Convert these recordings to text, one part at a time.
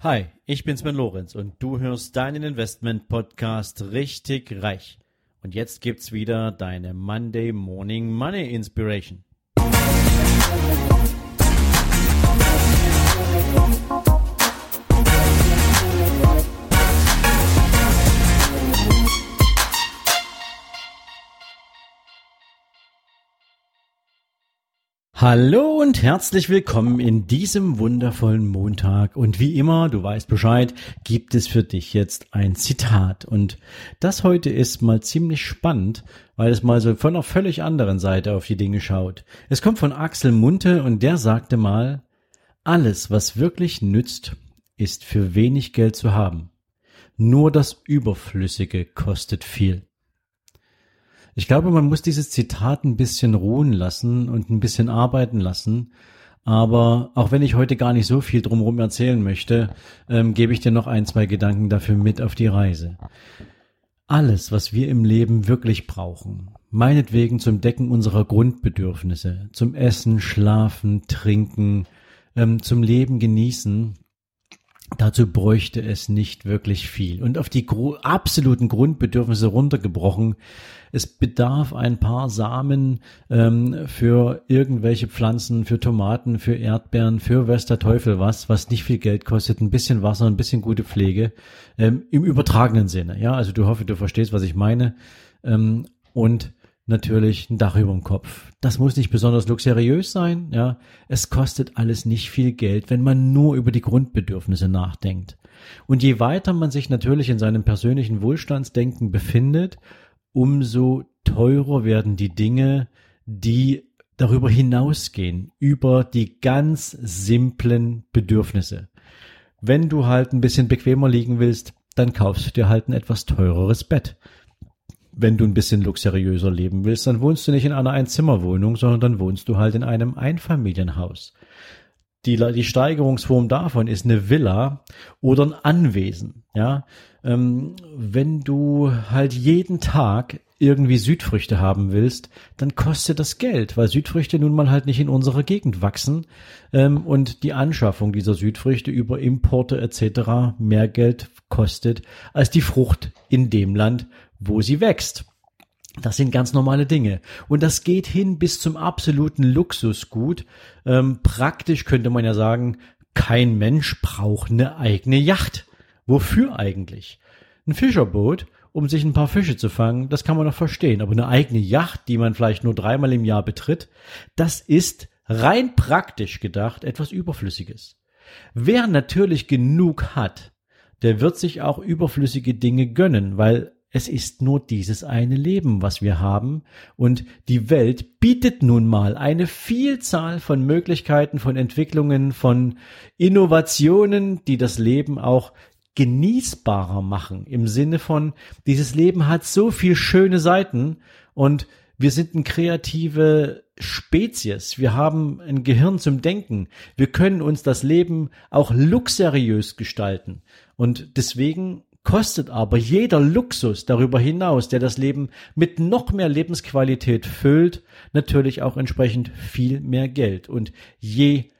Hi, ich bin Sven Lorenz und du hörst deinen Investment Podcast richtig reich. Und jetzt gibt's wieder deine Monday Morning Money Inspiration. Hallo und herzlich willkommen in diesem wundervollen Montag. Und wie immer, du weißt Bescheid, gibt es für dich jetzt ein Zitat. Und das heute ist mal ziemlich spannend, weil es mal so von einer völlig anderen Seite auf die Dinge schaut. Es kommt von Axel Munte und der sagte mal, alles, was wirklich nützt, ist für wenig Geld zu haben. Nur das Überflüssige kostet viel. Ich glaube, man muss dieses Zitat ein bisschen ruhen lassen und ein bisschen arbeiten lassen. Aber auch wenn ich heute gar nicht so viel drumherum erzählen möchte, ähm, gebe ich dir noch ein, zwei Gedanken dafür mit auf die Reise. Alles, was wir im Leben wirklich brauchen, meinetwegen zum Decken unserer Grundbedürfnisse, zum Essen, Schlafen, Trinken, ähm, zum Leben genießen, Dazu bräuchte es nicht wirklich viel. Und auf die gro absoluten Grundbedürfnisse runtergebrochen, es bedarf ein paar Samen ähm, für irgendwelche Pflanzen, für Tomaten, für Erdbeeren, für weiß der Teufel was, was nicht viel Geld kostet, ein bisschen Wasser, ein bisschen gute Pflege, ähm, im übertragenen Sinne. Ja, also du hoffe, du verstehst, was ich meine. Ähm, und natürlich ein Dach über dem Kopf. Das muss nicht besonders luxuriös sein, ja. Es kostet alles nicht viel Geld, wenn man nur über die Grundbedürfnisse nachdenkt. Und je weiter man sich natürlich in seinem persönlichen Wohlstandsdenken befindet, umso teurer werden die Dinge, die darüber hinausgehen, über die ganz simplen Bedürfnisse. Wenn du halt ein bisschen bequemer liegen willst, dann kaufst du dir halt ein etwas teureres Bett wenn du ein bisschen luxuriöser leben willst, dann wohnst du nicht in einer Einzimmerwohnung, sondern dann wohnst du halt in einem Einfamilienhaus. Die, die Steigerungsform davon ist eine Villa oder ein Anwesen. Ja, ähm, wenn du halt jeden Tag irgendwie Südfrüchte haben willst, dann kostet das Geld, weil Südfrüchte nun mal halt nicht in unserer Gegend wachsen ähm, und die Anschaffung dieser Südfrüchte über Importe etc. mehr Geld kostet als die Frucht in dem Land, wo sie wächst. Das sind ganz normale Dinge. Und das geht hin bis zum absoluten Luxusgut. Ähm, praktisch könnte man ja sagen, kein Mensch braucht eine eigene Yacht. Wofür eigentlich? Ein Fischerboot, um sich ein paar Fische zu fangen, das kann man noch verstehen. Aber eine eigene Yacht, die man vielleicht nur dreimal im Jahr betritt, das ist rein praktisch gedacht etwas Überflüssiges. Wer natürlich genug hat, der wird sich auch überflüssige Dinge gönnen, weil es ist nur dieses eine Leben, was wir haben, und die Welt bietet nun mal eine Vielzahl von Möglichkeiten, von Entwicklungen, von Innovationen, die das Leben auch genießbarer machen, im Sinne von, dieses Leben hat so viel schöne Seiten und wir sind eine kreative Spezies. Wir haben ein Gehirn zum Denken. Wir können uns das Leben auch luxuriös gestalten. Und deswegen kostet aber jeder Luxus darüber hinaus, der das Leben mit noch mehr Lebensqualität füllt, natürlich auch entsprechend viel mehr Geld. Und je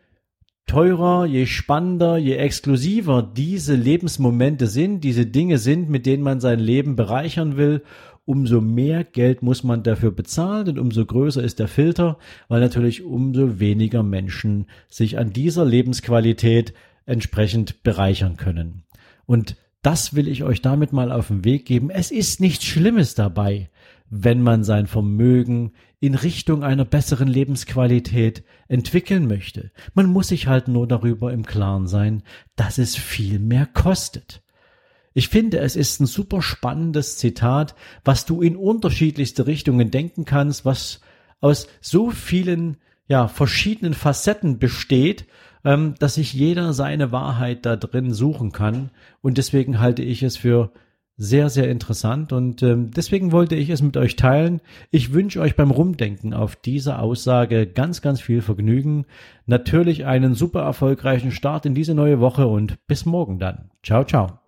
teurer, je spannender, je exklusiver diese Lebensmomente sind, diese Dinge sind, mit denen man sein Leben bereichern will, umso mehr Geld muss man dafür bezahlen und umso größer ist der Filter, weil natürlich umso weniger Menschen sich an dieser Lebensqualität entsprechend bereichern können. Und das will ich euch damit mal auf den Weg geben. Es ist nichts Schlimmes dabei, wenn man sein Vermögen in Richtung einer besseren Lebensqualität entwickeln möchte. Man muss sich halt nur darüber im Klaren sein, dass es viel mehr kostet. Ich finde, es ist ein super spannendes Zitat, was du in unterschiedlichste Richtungen denken kannst, was aus so vielen ja, verschiedenen Facetten besteht ähm, dass sich jeder seine Wahrheit da drin suchen kann. Und deswegen halte ich es für sehr, sehr interessant und ähm, deswegen wollte ich es mit euch teilen. Ich wünsche euch beim Rumdenken auf diese Aussage ganz, ganz viel Vergnügen. Natürlich einen super erfolgreichen Start in diese neue Woche und bis morgen dann. Ciao, ciao.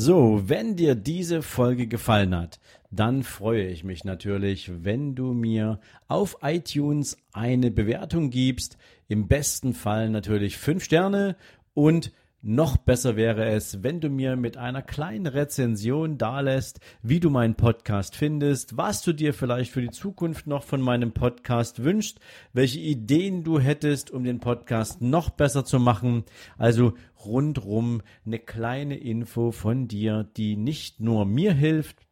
So, wenn dir diese Folge gefallen hat, dann freue ich mich natürlich, wenn du mir auf iTunes eine Bewertung gibst. Im besten Fall natürlich fünf Sterne und noch besser wäre es, wenn du mir mit einer kleinen Rezension dalässt, wie du meinen Podcast findest, was du dir vielleicht für die Zukunft noch von meinem Podcast wünschst, welche Ideen du hättest, um den Podcast noch besser zu machen. Also rundrum eine kleine Info von dir, die nicht nur mir hilft,